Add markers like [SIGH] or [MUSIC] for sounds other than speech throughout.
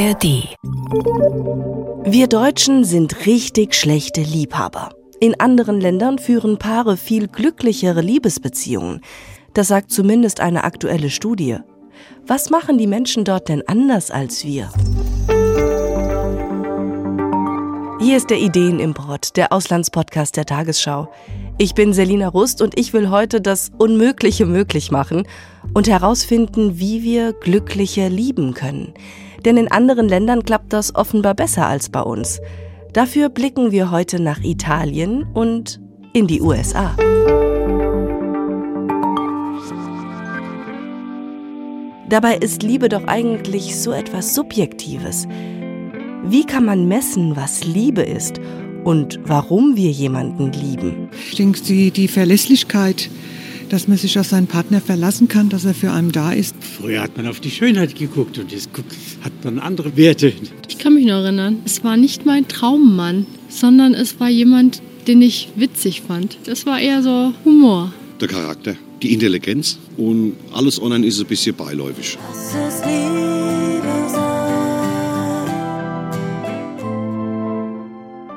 ARD. Wir Deutschen sind richtig schlechte Liebhaber. In anderen Ländern führen Paare viel glücklichere Liebesbeziehungen. Das sagt zumindest eine aktuelle Studie. Was machen die Menschen dort denn anders als wir? Hier ist der Ideenimport, der Auslandspodcast der Tagesschau. Ich bin Selina Rust und ich will heute das Unmögliche möglich machen und herausfinden, wie wir glückliche lieben können. Denn in anderen Ländern klappt das offenbar besser als bei uns. Dafür blicken wir heute nach Italien und in die USA. Dabei ist Liebe doch eigentlich so etwas Subjektives. Wie kann man messen, was Liebe ist und warum wir jemanden lieben? Ich denke, die, die Verlässlichkeit, dass man sich auf seinen Partner verlassen kann, dass er für einen da ist. Früher hat man auf die Schönheit geguckt und jetzt hat man andere Werte. Ich kann mich noch erinnern, es war nicht mein Traummann, sondern es war jemand, den ich witzig fand. Das war eher so Humor. Der Charakter, die Intelligenz und alles online ist ein bisschen beiläufig.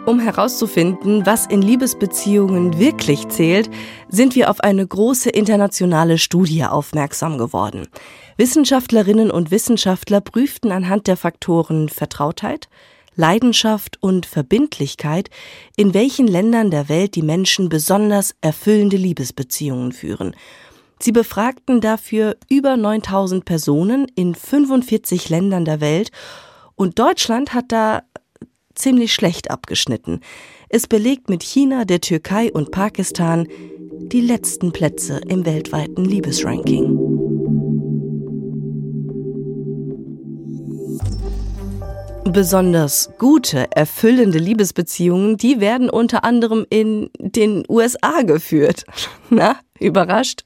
Um herauszufinden, was in Liebesbeziehungen wirklich zählt, sind wir auf eine große internationale Studie aufmerksam geworden. Wissenschaftlerinnen und Wissenschaftler prüften anhand der Faktoren Vertrautheit, Leidenschaft und Verbindlichkeit, in welchen Ländern der Welt die Menschen besonders erfüllende Liebesbeziehungen führen. Sie befragten dafür über 9000 Personen in 45 Ländern der Welt und Deutschland hat da ziemlich schlecht abgeschnitten. Es belegt mit China, der Türkei und Pakistan die letzten Plätze im weltweiten Liebesranking. Besonders gute, erfüllende Liebesbeziehungen, die werden unter anderem in den USA geführt. [LAUGHS] Na, überrascht?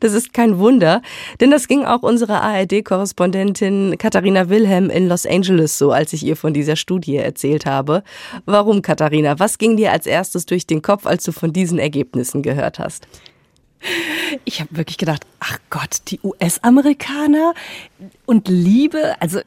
Das ist kein Wunder, denn das ging auch unserer ARD-Korrespondentin Katharina Wilhelm in Los Angeles so, als ich ihr von dieser Studie erzählt habe. Warum, Katharina? Was ging dir als erstes durch den Kopf, als du von diesen Ergebnissen gehört hast? Ich habe wirklich gedacht, ach Gott, die US-Amerikaner und Liebe. Also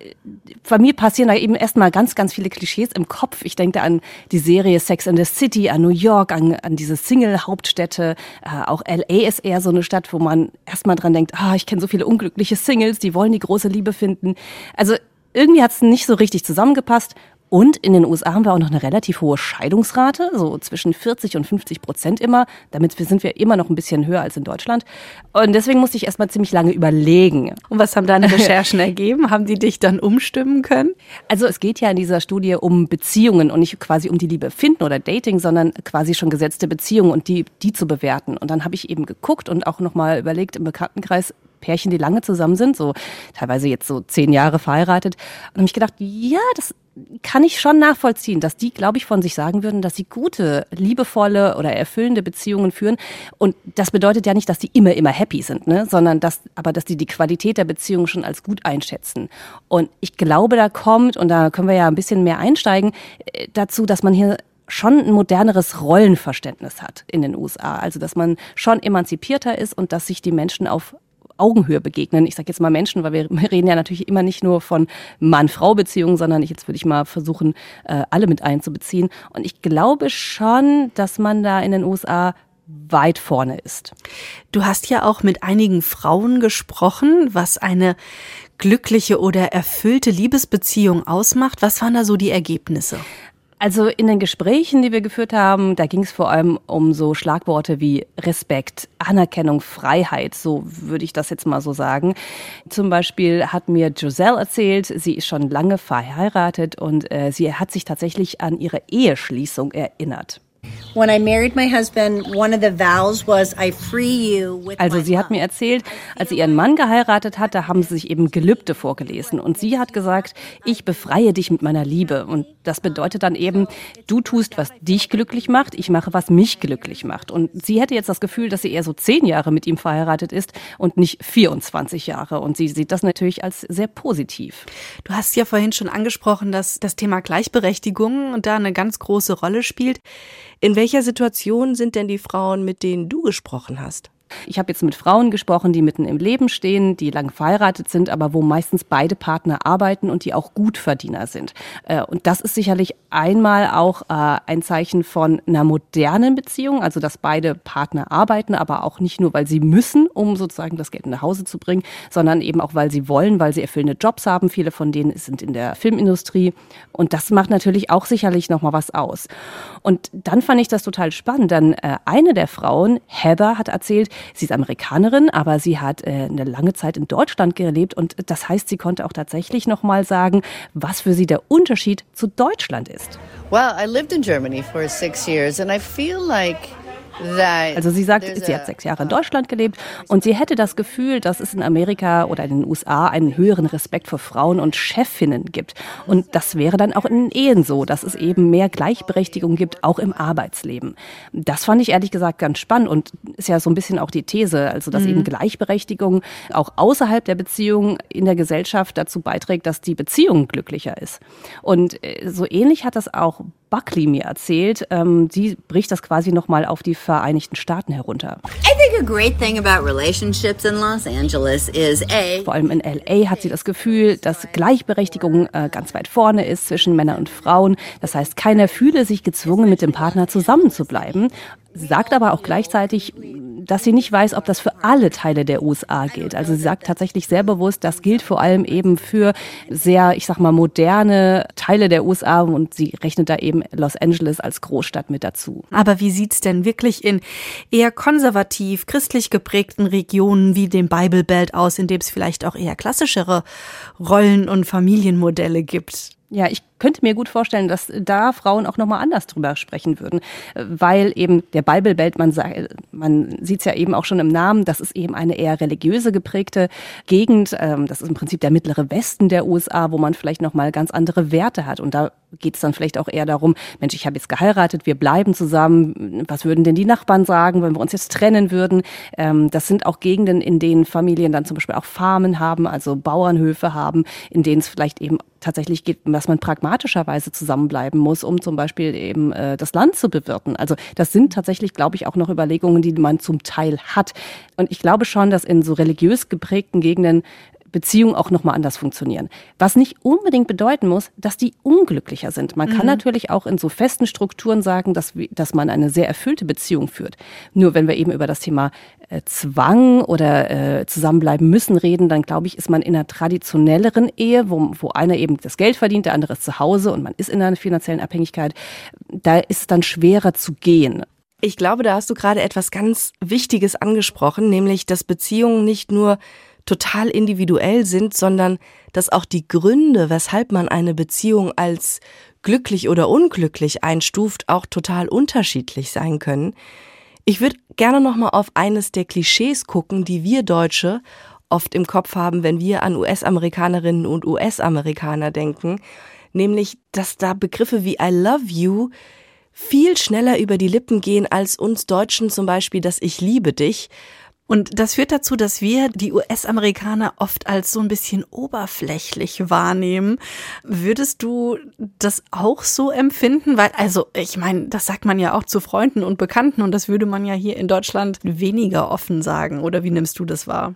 bei mir passieren da eben erstmal ganz, ganz viele Klischees im Kopf. Ich denke an die Serie Sex in the City, an New York, an, an diese Single-Hauptstädte. Äh, auch LA ist eher so eine Stadt, wo man erstmal dran denkt, ah, ich kenne so viele unglückliche Singles, die wollen die große Liebe finden. Also irgendwie hat es nicht so richtig zusammengepasst. Und in den USA haben wir auch noch eine relativ hohe Scheidungsrate, so zwischen 40 und 50 Prozent immer. Damit sind wir immer noch ein bisschen höher als in Deutschland. Und deswegen musste ich erstmal ziemlich lange überlegen. Und was haben deine Recherchen [LAUGHS] ergeben? Haben die dich dann umstimmen können? Also es geht ja in dieser Studie um Beziehungen und nicht quasi um die Liebe finden oder Dating, sondern quasi schon gesetzte Beziehungen und die, die zu bewerten. Und dann habe ich eben geguckt und auch nochmal überlegt im Bekanntenkreis, Pärchen, die lange zusammen sind, so teilweise jetzt so zehn Jahre verheiratet. Und habe ich gedacht, ja, das kann ich schon nachvollziehen, dass die, glaube ich, von sich sagen würden, dass sie gute, liebevolle oder erfüllende Beziehungen führen. Und das bedeutet ja nicht, dass die immer, immer happy sind, ne? sondern dass, aber dass die die Qualität der Beziehung schon als gut einschätzen. Und ich glaube, da kommt, und da können wir ja ein bisschen mehr einsteigen, äh, dazu, dass man hier schon ein moderneres Rollenverständnis hat in den USA. Also, dass man schon emanzipierter ist und dass sich die Menschen auf Augenhöhe begegnen. Ich sage jetzt mal Menschen, weil [LAUGHS] wir reden ja natürlich immer nicht nur von Mann-Frau-Beziehungen, sondern ich, jetzt würde ich mal versuchen, äh, alle mit einzubeziehen. Und ich glaube schon, dass man da in den USA weit vorne ist. Du hast ja auch mit einigen Frauen gesprochen, was eine glückliche oder erfüllte Liebesbeziehung ausmacht. Was waren da so die Ergebnisse? Also in den Gesprächen, die wir geführt haben, da ging es vor allem um so Schlagworte wie Respekt, Anerkennung, Freiheit, so würde ich das jetzt mal so sagen. Zum Beispiel hat mir Giselle erzählt, sie ist schon lange verheiratet und äh, sie hat sich tatsächlich an ihre Eheschließung erinnert. Also sie hat mir erzählt, als sie ihren Mann geheiratet hat, da haben sie sich eben Gelübde vorgelesen. Und sie hat gesagt, ich befreie dich mit meiner Liebe. Und das bedeutet dann eben, du tust, was dich glücklich macht, ich mache, was mich glücklich macht. Und sie hätte jetzt das Gefühl, dass sie eher so zehn Jahre mit ihm verheiratet ist und nicht 24 Jahre. Und sie sieht das natürlich als sehr positiv. Du hast ja vorhin schon angesprochen, dass das Thema Gleichberechtigung da eine ganz große Rolle spielt. In welcher Situation sind denn die Frauen, mit denen du gesprochen hast? Ich habe jetzt mit Frauen gesprochen, die mitten im Leben stehen, die lang verheiratet sind, aber wo meistens beide Partner arbeiten und die auch Gutverdiener sind. Äh, und das ist sicherlich einmal auch äh, ein Zeichen von einer modernen Beziehung, also dass beide Partner arbeiten, aber auch nicht nur, weil sie müssen, um sozusagen das Geld nach Hause zu bringen, sondern eben auch, weil sie wollen, weil sie erfüllende Jobs haben. Viele von denen sind in der Filmindustrie. Und das macht natürlich auch sicherlich nochmal was aus. Und dann fand ich das total spannend. Dann äh, eine der Frauen, Heather, hat erzählt, Sie ist Amerikanerin, aber sie hat äh, eine lange Zeit in Deutschland gelebt und das heißt, sie konnte auch tatsächlich noch mal sagen, was für sie der Unterschied zu Deutschland ist. Well, I lived in Germany for six years and I feel like also sie sagt, sie hat sechs Jahre in Deutschland gelebt und sie hätte das Gefühl, dass es in Amerika oder in den USA einen höheren Respekt vor Frauen und Chefinnen gibt. Und das wäre dann auch in den Ehen so, dass es eben mehr Gleichberechtigung gibt, auch im Arbeitsleben. Das fand ich ehrlich gesagt ganz spannend und ist ja so ein bisschen auch die These, also dass mhm. eben Gleichberechtigung auch außerhalb der Beziehung in der Gesellschaft dazu beiträgt, dass die Beziehung glücklicher ist. Und äh, so ähnlich hat das auch Buckley mir erzählt. Ähm, sie bricht das quasi nochmal auf die Vereinigten Staaten herunter. Vor allem in LA hat sie das Gefühl, dass Gleichberechtigung äh, ganz weit vorne ist zwischen Männern und Frauen. Das heißt, keiner fühle sich gezwungen, mit dem Partner zusammenzubleiben sagt aber auch gleichzeitig, dass sie nicht weiß, ob das für alle Teile der USA gilt. Also sie sagt tatsächlich sehr bewusst, das gilt vor allem eben für sehr, ich sag mal, moderne Teile der USA und sie rechnet da eben Los Angeles als Großstadt mit dazu. Aber wie sieht's denn wirklich in eher konservativ, christlich geprägten Regionen wie dem Bible Belt aus, in dem es vielleicht auch eher klassischere Rollen- und Familienmodelle gibt? Ja, ich könnte mir gut vorstellen, dass da Frauen auch nochmal anders drüber sprechen würden, weil eben der Bible Belt, man, man sieht es ja eben auch schon im Namen, das ist eben eine eher religiöse geprägte Gegend. Ähm, das ist im Prinzip der mittlere Westen der USA, wo man vielleicht nochmal ganz andere Werte hat. Und da geht es dann vielleicht auch eher darum, Mensch, ich habe jetzt geheiratet, wir bleiben zusammen. Was würden denn die Nachbarn sagen, wenn wir uns jetzt trennen würden? Ähm, das sind auch Gegenden, in denen Familien dann zum Beispiel auch Farmen haben, also Bauernhöfe haben, in denen es vielleicht eben tatsächlich geht, dass man pragmatischerweise zusammenbleiben muss, um zum Beispiel eben äh, das Land zu bewirten. Also das sind tatsächlich, glaube ich, auch noch Überlegungen, die man zum Teil hat. Und ich glaube schon, dass in so religiös geprägten Gegenden Beziehungen auch nochmal anders funktionieren. Was nicht unbedingt bedeuten muss, dass die unglücklicher sind. Man kann mhm. natürlich auch in so festen Strukturen sagen, dass, dass man eine sehr erfüllte Beziehung führt. Nur wenn wir eben über das Thema äh, Zwang oder äh, zusammenbleiben müssen reden, dann glaube ich, ist man in einer traditionelleren Ehe, wo, wo einer eben das Geld verdient, der andere ist zu Hause und man ist in einer finanziellen Abhängigkeit, da ist es dann schwerer zu gehen. Ich glaube, da hast du gerade etwas ganz Wichtiges angesprochen, nämlich, dass Beziehungen nicht nur total individuell sind, sondern dass auch die Gründe, weshalb man eine Beziehung als glücklich oder unglücklich einstuft, auch total unterschiedlich sein können. Ich würde gerne noch mal auf eines der Klischees gucken, die wir Deutsche oft im Kopf haben, wenn wir an US-Amerikanerinnen und US-Amerikaner denken, nämlich, dass da Begriffe wie I love you viel schneller über die Lippen gehen als uns Deutschen zum Beispiel das Ich liebe dich, und das führt dazu, dass wir die US-Amerikaner oft als so ein bisschen oberflächlich wahrnehmen. Würdest du das auch so empfinden? Weil, also, ich meine, das sagt man ja auch zu Freunden und Bekannten und das würde man ja hier in Deutschland weniger offen sagen. Oder wie nimmst du das wahr?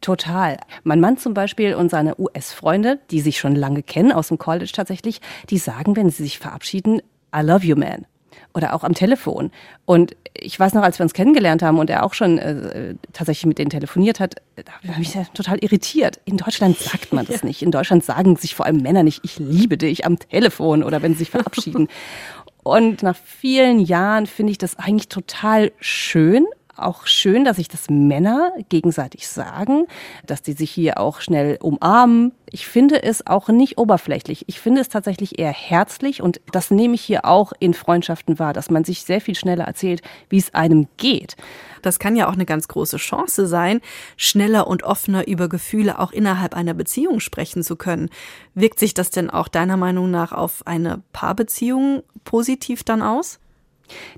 Total. Mein Mann zum Beispiel und seine US-Freunde, die sich schon lange kennen, aus dem College tatsächlich, die sagen, wenn sie sich verabschieden, I love you, man oder auch am Telefon. Und ich weiß noch, als wir uns kennengelernt haben und er auch schon äh, tatsächlich mit denen telefoniert hat, da habe ich mich total irritiert. In Deutschland sagt man das ja. nicht. In Deutschland sagen sich vor allem Männer nicht, ich liebe dich am Telefon oder wenn sie sich verabschieden. [LAUGHS] und nach vielen Jahren finde ich das eigentlich total schön auch schön, dass sich das Männer gegenseitig sagen, dass die sich hier auch schnell umarmen. Ich finde es auch nicht oberflächlich. Ich finde es tatsächlich eher herzlich und das nehme ich hier auch in Freundschaften wahr, dass man sich sehr viel schneller erzählt, wie es einem geht. Das kann ja auch eine ganz große Chance sein, schneller und offener über Gefühle auch innerhalb einer Beziehung sprechen zu können. Wirkt sich das denn auch deiner Meinung nach auf eine Paarbeziehung positiv dann aus?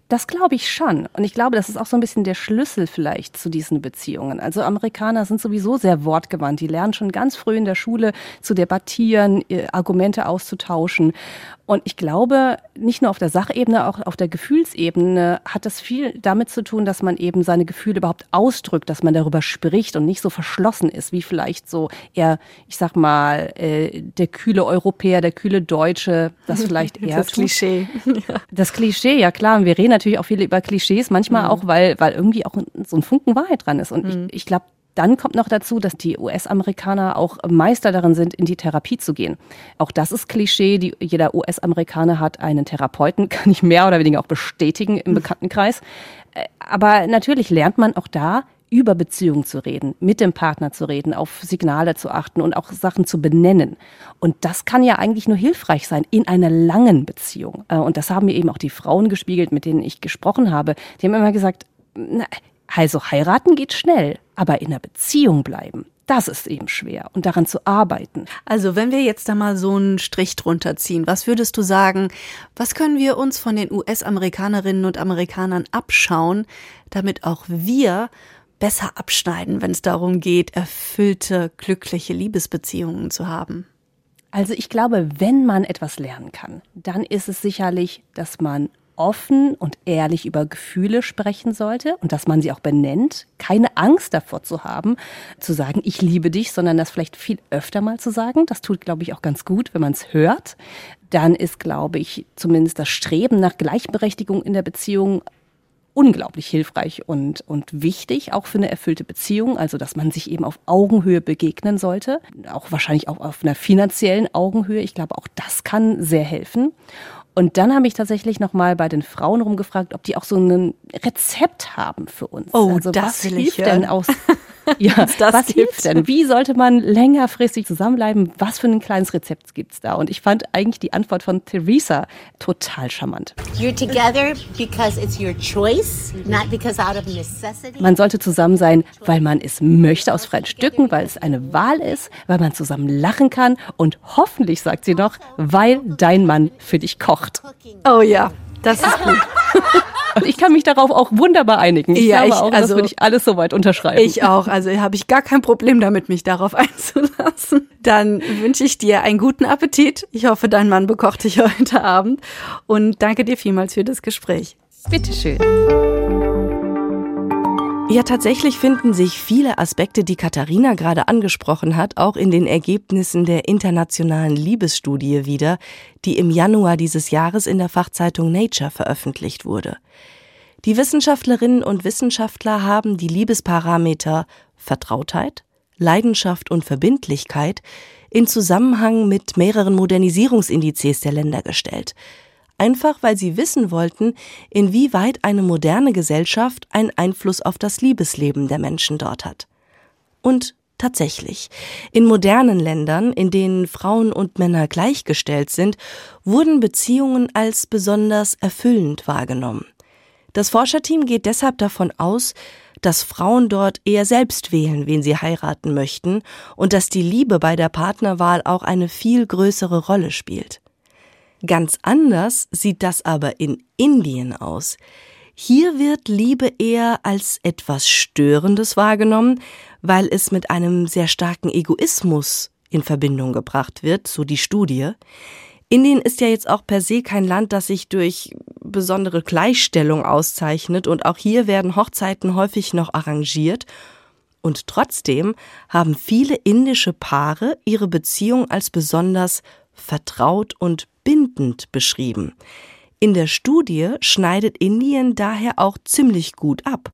Das glaube ich schon. Und ich glaube, das ist auch so ein bisschen der Schlüssel vielleicht zu diesen Beziehungen. Also Amerikaner sind sowieso sehr wortgewandt. Die lernen schon ganz früh in der Schule zu debattieren, Argumente auszutauschen. Und ich glaube, nicht nur auf der Sachebene, auch auf der Gefühlsebene hat das viel damit zu tun, dass man eben seine Gefühle überhaupt ausdrückt, dass man darüber spricht und nicht so verschlossen ist, wie vielleicht so eher, ich sag mal, äh, der kühle Europäer, der kühle Deutsche, das [LAUGHS] vielleicht eher. Das Klischee. [LAUGHS] Ja. Das Klischee, ja klar. Und wir reden natürlich auch viel über Klischees, manchmal mhm. auch, weil, weil irgendwie auch so ein Funken Wahrheit dran ist. Und mhm. ich, ich glaube, dann kommt noch dazu, dass die US-Amerikaner auch Meister darin sind, in die Therapie zu gehen. Auch das ist Klischee. Die, jeder US-Amerikaner hat einen Therapeuten, [LAUGHS] kann ich mehr oder weniger auch bestätigen im [LAUGHS] Bekanntenkreis. Äh, aber natürlich lernt man auch da, über Beziehungen zu reden, mit dem Partner zu reden, auf Signale zu achten und auch Sachen zu benennen. Und das kann ja eigentlich nur hilfreich sein in einer langen Beziehung. Äh, und das haben mir eben auch die Frauen gespiegelt, mit denen ich gesprochen habe. Die haben immer gesagt, na, also heiraten geht schnell, aber in einer Beziehung bleiben, das ist eben schwer und daran zu arbeiten. Also wenn wir jetzt da mal so einen Strich drunter ziehen, was würdest du sagen, was können wir uns von den US-Amerikanerinnen und Amerikanern abschauen, damit auch wir besser abschneiden, wenn es darum geht, erfüllte, glückliche Liebesbeziehungen zu haben? Also ich glaube, wenn man etwas lernen kann, dann ist es sicherlich, dass man offen und ehrlich über Gefühle sprechen sollte und dass man sie auch benennt, keine Angst davor zu haben, zu sagen, ich liebe dich, sondern das vielleicht viel öfter mal zu sagen. Das tut, glaube ich, auch ganz gut, wenn man es hört. Dann ist, glaube ich, zumindest das Streben nach Gleichberechtigung in der Beziehung unglaublich hilfreich und, und wichtig, auch für eine erfüllte Beziehung. Also, dass man sich eben auf Augenhöhe begegnen sollte. Auch wahrscheinlich auch auf einer finanziellen Augenhöhe. Ich glaube, auch das kann sehr helfen. Und dann habe ich tatsächlich noch mal bei den Frauen rumgefragt, ob die auch so ein Rezept haben für uns. Oh, also, das was hilft denn aus [LAUGHS] [LAUGHS] Ja, was gibt. hilft denn? Wie sollte man längerfristig zusammenbleiben? Was für ein kleines Rezept gibt's da? Und ich fand eigentlich die Antwort von Theresa total charmant. You're together because it's your choice, not because out of necessity. Man sollte zusammen sein, weil man es möchte aus freien Stücken, weil es eine Wahl ist, weil man zusammen lachen kann und hoffentlich, sagt sie noch, weil dein Mann für dich kocht. Oh ja, das ist gut. [LAUGHS] Und ich kann mich darauf auch wunderbar einigen. Ich ja, glaube ich, auch, also, das würde ich alles soweit unterschreiben. Ich auch. Also habe ich gar kein Problem damit, mich darauf [LAUGHS] einzulassen. Dann wünsche ich dir einen guten Appetit. Ich hoffe, dein Mann bekocht dich [LAUGHS] heute Abend. Und danke dir vielmals für das Gespräch. Bitteschön. Ja, tatsächlich finden sich viele Aspekte, die Katharina gerade angesprochen hat, auch in den Ergebnissen der internationalen Liebesstudie wieder, die im Januar dieses Jahres in der Fachzeitung Nature veröffentlicht wurde. Die Wissenschaftlerinnen und Wissenschaftler haben die Liebesparameter Vertrautheit, Leidenschaft und Verbindlichkeit in Zusammenhang mit mehreren Modernisierungsindizes der Länder gestellt – einfach weil sie wissen wollten, inwieweit eine moderne Gesellschaft einen Einfluss auf das Liebesleben der Menschen dort hat. Und tatsächlich, in modernen Ländern, in denen Frauen und Männer gleichgestellt sind, wurden Beziehungen als besonders erfüllend wahrgenommen. Das Forscherteam geht deshalb davon aus, dass Frauen dort eher selbst wählen, wen sie heiraten möchten, und dass die Liebe bei der Partnerwahl auch eine viel größere Rolle spielt. Ganz anders sieht das aber in Indien aus. Hier wird Liebe eher als etwas Störendes wahrgenommen, weil es mit einem sehr starken Egoismus in Verbindung gebracht wird, so die Studie. Indien ist ja jetzt auch per se kein Land, das sich durch besondere Gleichstellung auszeichnet und auch hier werden Hochzeiten häufig noch arrangiert. Und trotzdem haben viele indische Paare ihre Beziehung als besonders vertraut und bindend beschrieben. In der Studie schneidet Indien daher auch ziemlich gut ab.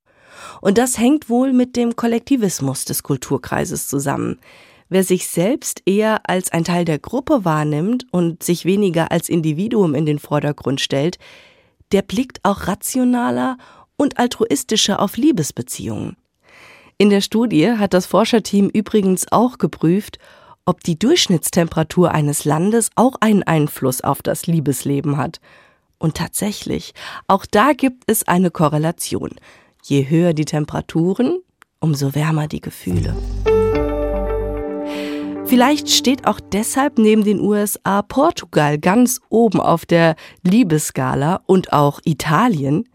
Und das hängt wohl mit dem Kollektivismus des Kulturkreises zusammen. Wer sich selbst eher als ein Teil der Gruppe wahrnimmt und sich weniger als Individuum in den Vordergrund stellt, der blickt auch rationaler und altruistischer auf Liebesbeziehungen. In der Studie hat das Forscherteam übrigens auch geprüft, ob die Durchschnittstemperatur eines Landes auch einen Einfluss auf das Liebesleben hat. Und tatsächlich, auch da gibt es eine Korrelation. Je höher die Temperaturen, umso wärmer die Gefühle. Vielleicht steht auch deshalb neben den USA Portugal ganz oben auf der Liebesskala und auch Italien.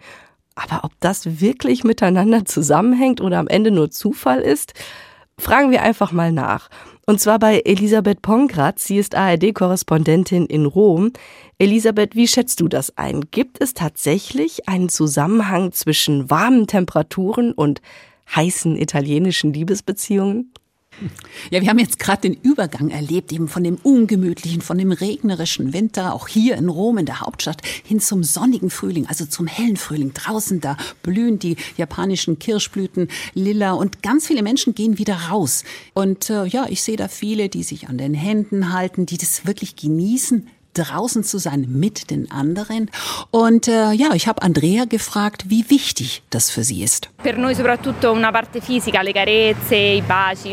Aber ob das wirklich miteinander zusammenhängt oder am Ende nur Zufall ist, fragen wir einfach mal nach. Und zwar bei Elisabeth Pongratz. Sie ist ARD-Korrespondentin in Rom. Elisabeth, wie schätzt du das ein? Gibt es tatsächlich einen Zusammenhang zwischen warmen Temperaturen und heißen italienischen Liebesbeziehungen? Ja, wir haben jetzt gerade den Übergang erlebt, eben von dem ungemütlichen, von dem regnerischen Winter, auch hier in Rom, in der Hauptstadt, hin zum sonnigen Frühling, also zum hellen Frühling. Draußen da blühen die japanischen Kirschblüten lila und ganz viele Menschen gehen wieder raus. Und äh, ja, ich sehe da viele, die sich an den Händen halten, die das wirklich genießen, draußen zu sein mit den anderen. Und äh, ja, ich habe Andrea gefragt, wie wichtig das für sie ist.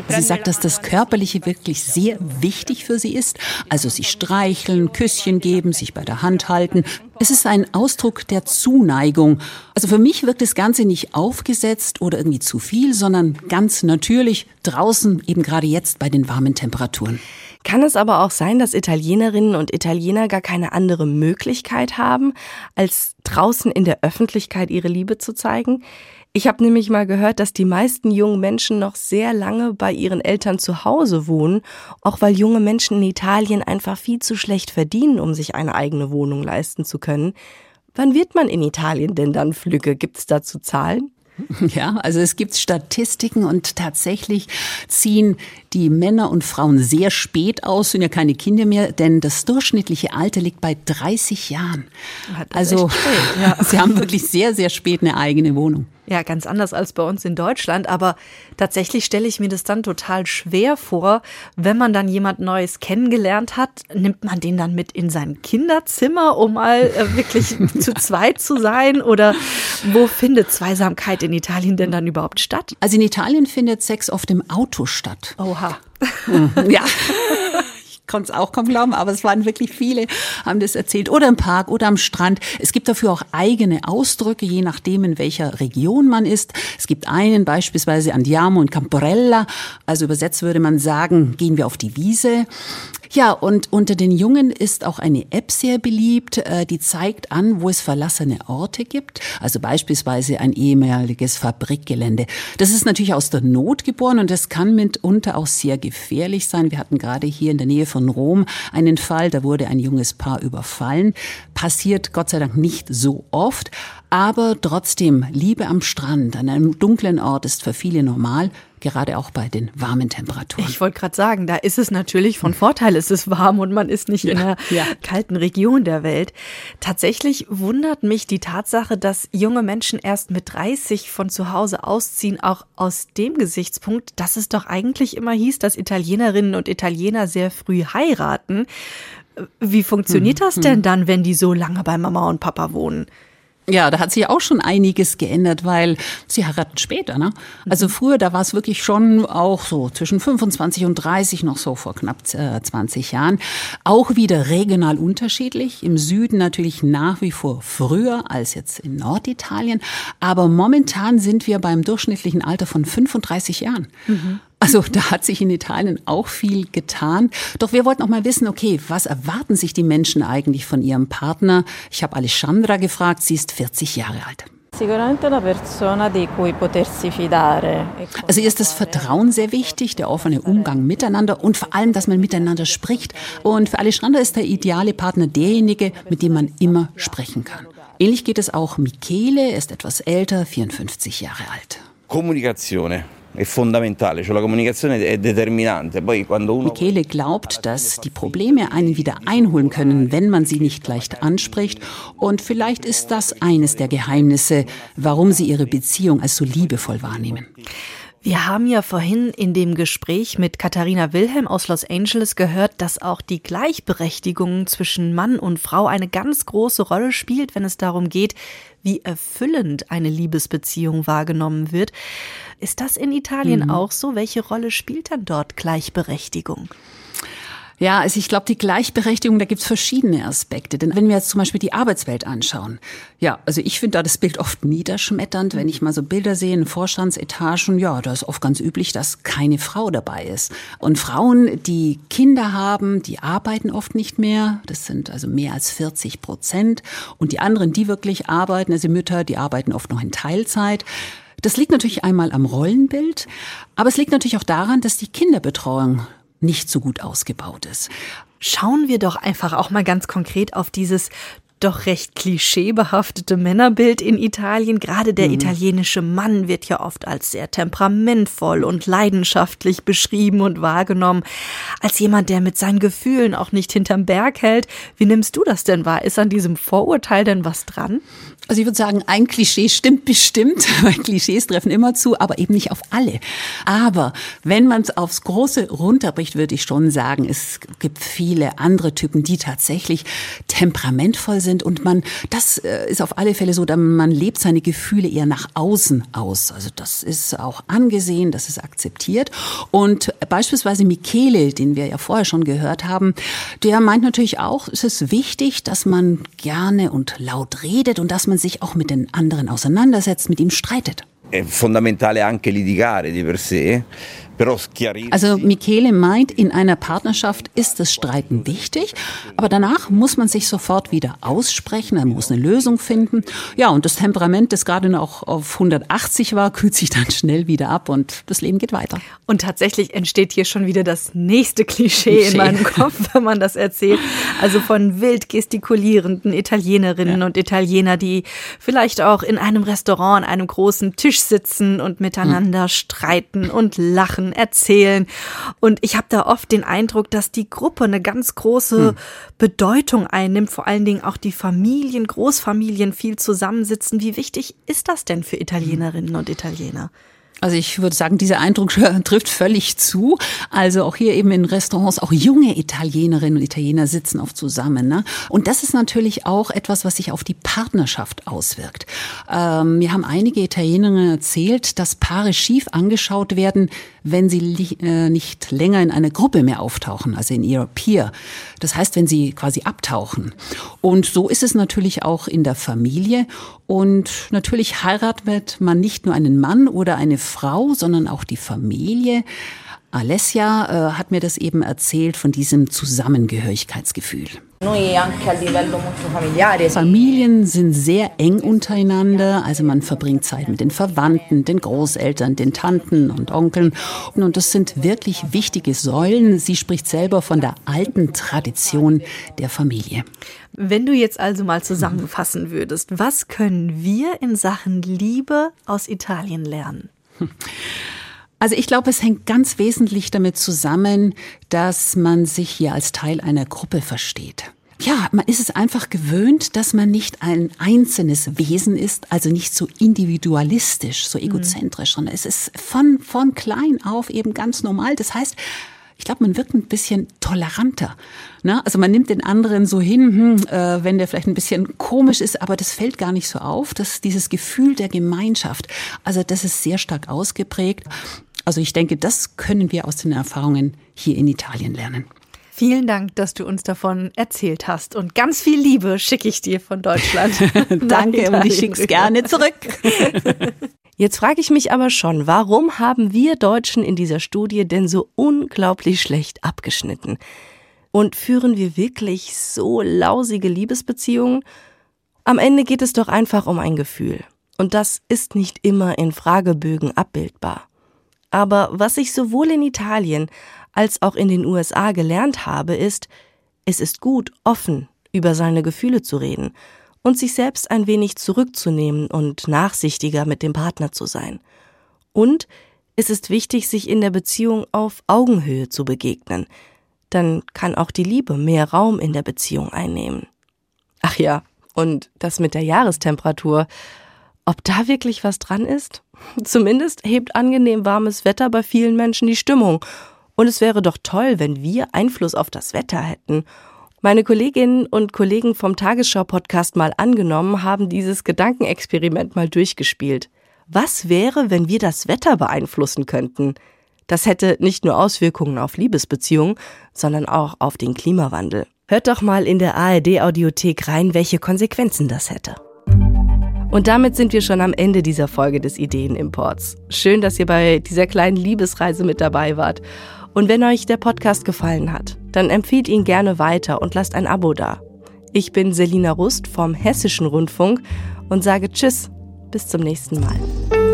Sie sagt, dass das Körperliche wirklich sehr wichtig für sie ist. Also sie streicheln, Küsschen geben, sich bei der Hand halten. Es ist ein Ausdruck der Zuneigung. Also für mich wirkt das Ganze nicht aufgesetzt oder irgendwie zu viel, sondern ganz natürlich draußen, eben gerade jetzt bei den warmen Temperaturen. Kann es aber auch sein, dass Italienerinnen und Italiener gar keine andere Möglichkeit haben, als draußen in der Öffentlichkeit ihre Liebe zu zeigen? Ich habe nämlich mal gehört, dass die meisten jungen Menschen noch sehr lange bei ihren Eltern zu Hause wohnen, auch weil junge Menschen in Italien einfach viel zu schlecht verdienen, um sich eine eigene Wohnung leisten zu können. Wann wird man in Italien denn dann flügge? Gibt es dazu Zahlen? [LAUGHS] Ja, also es gibt Statistiken und tatsächlich ziehen die Männer und Frauen sehr spät aus, sind ja keine Kinder mehr, denn das durchschnittliche Alter liegt bei 30 Jahren. Also spät, ja. [LAUGHS] sie haben wirklich sehr, sehr spät eine eigene Wohnung. Ja, ganz anders als bei uns in Deutschland, aber tatsächlich stelle ich mir das dann total schwer vor, wenn man dann jemand Neues kennengelernt hat, nimmt man den dann mit in sein Kinderzimmer, um mal äh, wirklich [LAUGHS] zu zweit zu sein oder wo findet Zweisamkeit in Italien denn dann überhaupt statt? Also in Italien findet Sex oft im Auto statt. Oha. ja. [LAUGHS] konnte es auch kaum glauben, aber es waren wirklich viele, haben das erzählt. Oder im Park oder am Strand. Es gibt dafür auch eigene Ausdrücke, je nachdem, in welcher Region man ist. Es gibt einen beispielsweise Andiamo und Camporella. Also übersetzt würde man sagen, gehen wir auf die Wiese. Ja, und unter den Jungen ist auch eine App sehr beliebt, äh, die zeigt an, wo es verlassene Orte gibt. Also beispielsweise ein ehemaliges Fabrikgelände. Das ist natürlich aus der Not geboren und das kann mitunter auch sehr gefährlich sein. Wir hatten gerade hier in der Nähe von Rom einen Fall, da wurde ein junges Paar überfallen. Passiert Gott sei Dank nicht so oft, aber trotzdem, Liebe am Strand, an einem dunklen Ort ist für viele normal gerade auch bei den warmen Temperaturen. Ich wollte gerade sagen, da ist es natürlich von Vorteil, es ist warm und man ist nicht ja, in einer ja. kalten Region der Welt. Tatsächlich wundert mich die Tatsache, dass junge Menschen erst mit 30 von zu Hause ausziehen, auch aus dem Gesichtspunkt, dass es doch eigentlich immer hieß, dass Italienerinnen und Italiener sehr früh heiraten. Wie funktioniert hm, das denn hm. dann, wenn die so lange bei Mama und Papa wohnen? Ja, da hat sich auch schon einiges geändert, weil sie heiraten später. Ne? Also früher, da war es wirklich schon auch so zwischen 25 und 30, noch so vor knapp äh, 20 Jahren. Auch wieder regional unterschiedlich. Im Süden natürlich nach wie vor früher als jetzt in Norditalien. Aber momentan sind wir beim durchschnittlichen Alter von 35 Jahren. Mhm. Also da hat sich in Italien auch viel getan. Doch wir wollten auch mal wissen, okay, was erwarten sich die Menschen eigentlich von ihrem Partner? Ich habe Alessandra gefragt, sie ist 40 Jahre alt. Also ihr ist das Vertrauen sehr wichtig, der offene Umgang miteinander und vor allem, dass man miteinander spricht. Und für Alessandra ist der ideale Partner derjenige, mit dem man immer sprechen kann. Ähnlich geht es auch Michele, er ist etwas älter, 54 Jahre alt. Kommunikation è fondamentale, cioè la comunicazione è determinante. Poi quando uno Michele glaubt, dass die Probleme einen wieder einholen können, wenn man sie nicht leicht anspricht. Und vielleicht ist das eines der Geheimnisse, warum sie ihre Beziehung als so liebevoll wahrnehmen. Wir haben ja vorhin in dem Gespräch mit Katharina Wilhelm aus Los Angeles gehört, dass auch die Gleichberechtigung zwischen Mann und Frau eine ganz große Rolle spielt, wenn es darum geht, wie erfüllend eine Liebesbeziehung wahrgenommen wird. Ist das in Italien mhm. auch so? Welche Rolle spielt dann dort Gleichberechtigung? Ja, also ich glaube, die Gleichberechtigung, da gibt's verschiedene Aspekte. Denn wenn wir jetzt zum Beispiel die Arbeitswelt anschauen, ja, also ich finde da das Bild oft niederschmetternd, wenn ich mal so Bilder sehe in Vorstandsetagen, ja, da ist oft ganz üblich, dass keine Frau dabei ist. Und Frauen, die Kinder haben, die arbeiten oft nicht mehr. Das sind also mehr als 40 Prozent. Und die anderen, die wirklich arbeiten, also Mütter, die arbeiten oft noch in Teilzeit. Das liegt natürlich einmal am Rollenbild, aber es liegt natürlich auch daran, dass die Kinderbetreuung nicht so gut ausgebaut ist. Schauen wir doch einfach auch mal ganz konkret auf dieses doch recht klischeebehaftete Männerbild in Italien. Gerade der mhm. italienische Mann wird ja oft als sehr temperamentvoll und leidenschaftlich beschrieben und wahrgenommen. Als jemand, der mit seinen Gefühlen auch nicht hinterm Berg hält. Wie nimmst du das denn wahr? Ist an diesem Vorurteil denn was dran? Also ich würde sagen, ein Klischee stimmt bestimmt, [LAUGHS] weil Klischees treffen immer zu, aber eben nicht auf alle. Aber wenn man es aufs Große runterbricht, würde ich schon sagen, es gibt viele andere Typen, die tatsächlich temperamentvoll sind und man, das äh, ist auf alle Fälle so, man lebt seine Gefühle eher nach außen aus. Also das ist auch angesehen, das ist akzeptiert. Und beispielsweise Michele, den wir ja vorher schon gehört haben, der meint natürlich auch, es ist wichtig, dass man gerne und laut redet und dass man man sich auch mit den anderen auseinandersetzt, mit ihm streitet. È fondamentale anche litigare di per sé. Also Michele meint, in einer Partnerschaft ist das Streiten wichtig, aber danach muss man sich sofort wieder aussprechen, man muss eine Lösung finden. Ja, und das Temperament, das gerade noch auf 180 war, kühlt sich dann schnell wieder ab und das Leben geht weiter. Und tatsächlich entsteht hier schon wieder das nächste Klischee, Klischee. in meinem Kopf, wenn man das erzählt. Also von wild gestikulierenden Italienerinnen ja. und Italiener, die vielleicht auch in einem Restaurant an einem großen Tisch sitzen und miteinander hm. streiten und lachen machen, erzählen. Und ich habe da oft den Eindruck, dass die Gruppe eine ganz große hm. Bedeutung einnimmt, vor allen Dingen auch die Familien, Großfamilien viel zusammensitzen. Wie wichtig ist das denn für Italienerinnen und Italiener? Also ich würde sagen, dieser Eindruck [LAUGHS] trifft völlig zu. Also auch hier eben in Restaurants, auch junge Italienerinnen und Italiener sitzen oft zusammen. Ne? Und das ist natürlich auch etwas, was sich auf die Partnerschaft auswirkt. Ähm, mir haben einige Italienerinnen erzählt, dass Paare schief angeschaut werden, wenn sie äh, nicht länger in einer Gruppe mehr auftauchen, also in ihrer Peer. Das heißt, wenn sie quasi abtauchen. Und so ist es natürlich auch in der Familie. Und natürlich heiratet man nicht nur einen Mann oder eine Frau, sondern auch die Familie. Alessia äh, hat mir das eben erzählt von diesem Zusammengehörigkeitsgefühl. Familien sind sehr eng untereinander, also man verbringt Zeit mit den Verwandten, den Großeltern, den Tanten und Onkeln. Und das sind wirklich wichtige Säulen. Sie spricht selber von der alten Tradition der Familie. Wenn du jetzt also mal zusammenfassen würdest, was können wir in Sachen Liebe aus Italien lernen? [LAUGHS] Also ich glaube, es hängt ganz wesentlich damit zusammen, dass man sich hier als Teil einer Gruppe versteht. Ja, man ist es einfach gewöhnt, dass man nicht ein einzelnes Wesen ist, also nicht so individualistisch, so egozentrisch, mhm. sondern es ist von, von klein auf eben ganz normal. Das heißt, ich glaube, man wirkt ein bisschen toleranter. Ne? Also man nimmt den anderen so hin, hm, äh, wenn der vielleicht ein bisschen komisch ist, aber das fällt gar nicht so auf. dass dieses Gefühl der Gemeinschaft, also das ist sehr stark ausgeprägt. Also ich denke, das können wir aus den Erfahrungen hier in Italien lernen. Vielen Dank, dass du uns davon erzählt hast. Und ganz viel Liebe schicke ich dir von Deutschland. [LAUGHS] [LAUGHS] Danke und ich schicke es gerne zurück. [LAUGHS] Jetzt frage ich mich aber schon, warum haben wir Deutschen in dieser Studie denn so unglaublich schlecht abgeschnitten? Und führen wir wirklich so lausige Liebesbeziehungen? Am Ende geht es doch einfach um ein Gefühl. Und das ist nicht immer in Fragebögen abbildbar. Aber was ich sowohl in Italien als auch in den USA gelernt habe, ist, es ist gut, offen über seine Gefühle zu reden und sich selbst ein wenig zurückzunehmen und nachsichtiger mit dem Partner zu sein. Und es ist wichtig, sich in der Beziehung auf Augenhöhe zu begegnen. Dann kann auch die Liebe mehr Raum in der Beziehung einnehmen. Ach ja, und das mit der Jahrestemperatur. Ob da wirklich was dran ist? [LAUGHS] Zumindest hebt angenehm warmes Wetter bei vielen Menschen die Stimmung. Und es wäre doch toll, wenn wir Einfluss auf das Wetter hätten. Meine Kolleginnen und Kollegen vom Tagesschau-Podcast mal angenommen haben dieses Gedankenexperiment mal durchgespielt. Was wäre, wenn wir das Wetter beeinflussen könnten? Das hätte nicht nur Auswirkungen auf Liebesbeziehungen, sondern auch auf den Klimawandel. Hört doch mal in der ARD Audiothek rein, welche Konsequenzen das hätte. Und damit sind wir schon am Ende dieser Folge des Ideenimports. Schön, dass ihr bei dieser kleinen Liebesreise mit dabei wart. Und wenn euch der Podcast gefallen hat, dann empfiehlt ihn gerne weiter und lasst ein Abo da. Ich bin Selina Rust vom Hessischen Rundfunk und sage Tschüss, bis zum nächsten Mal.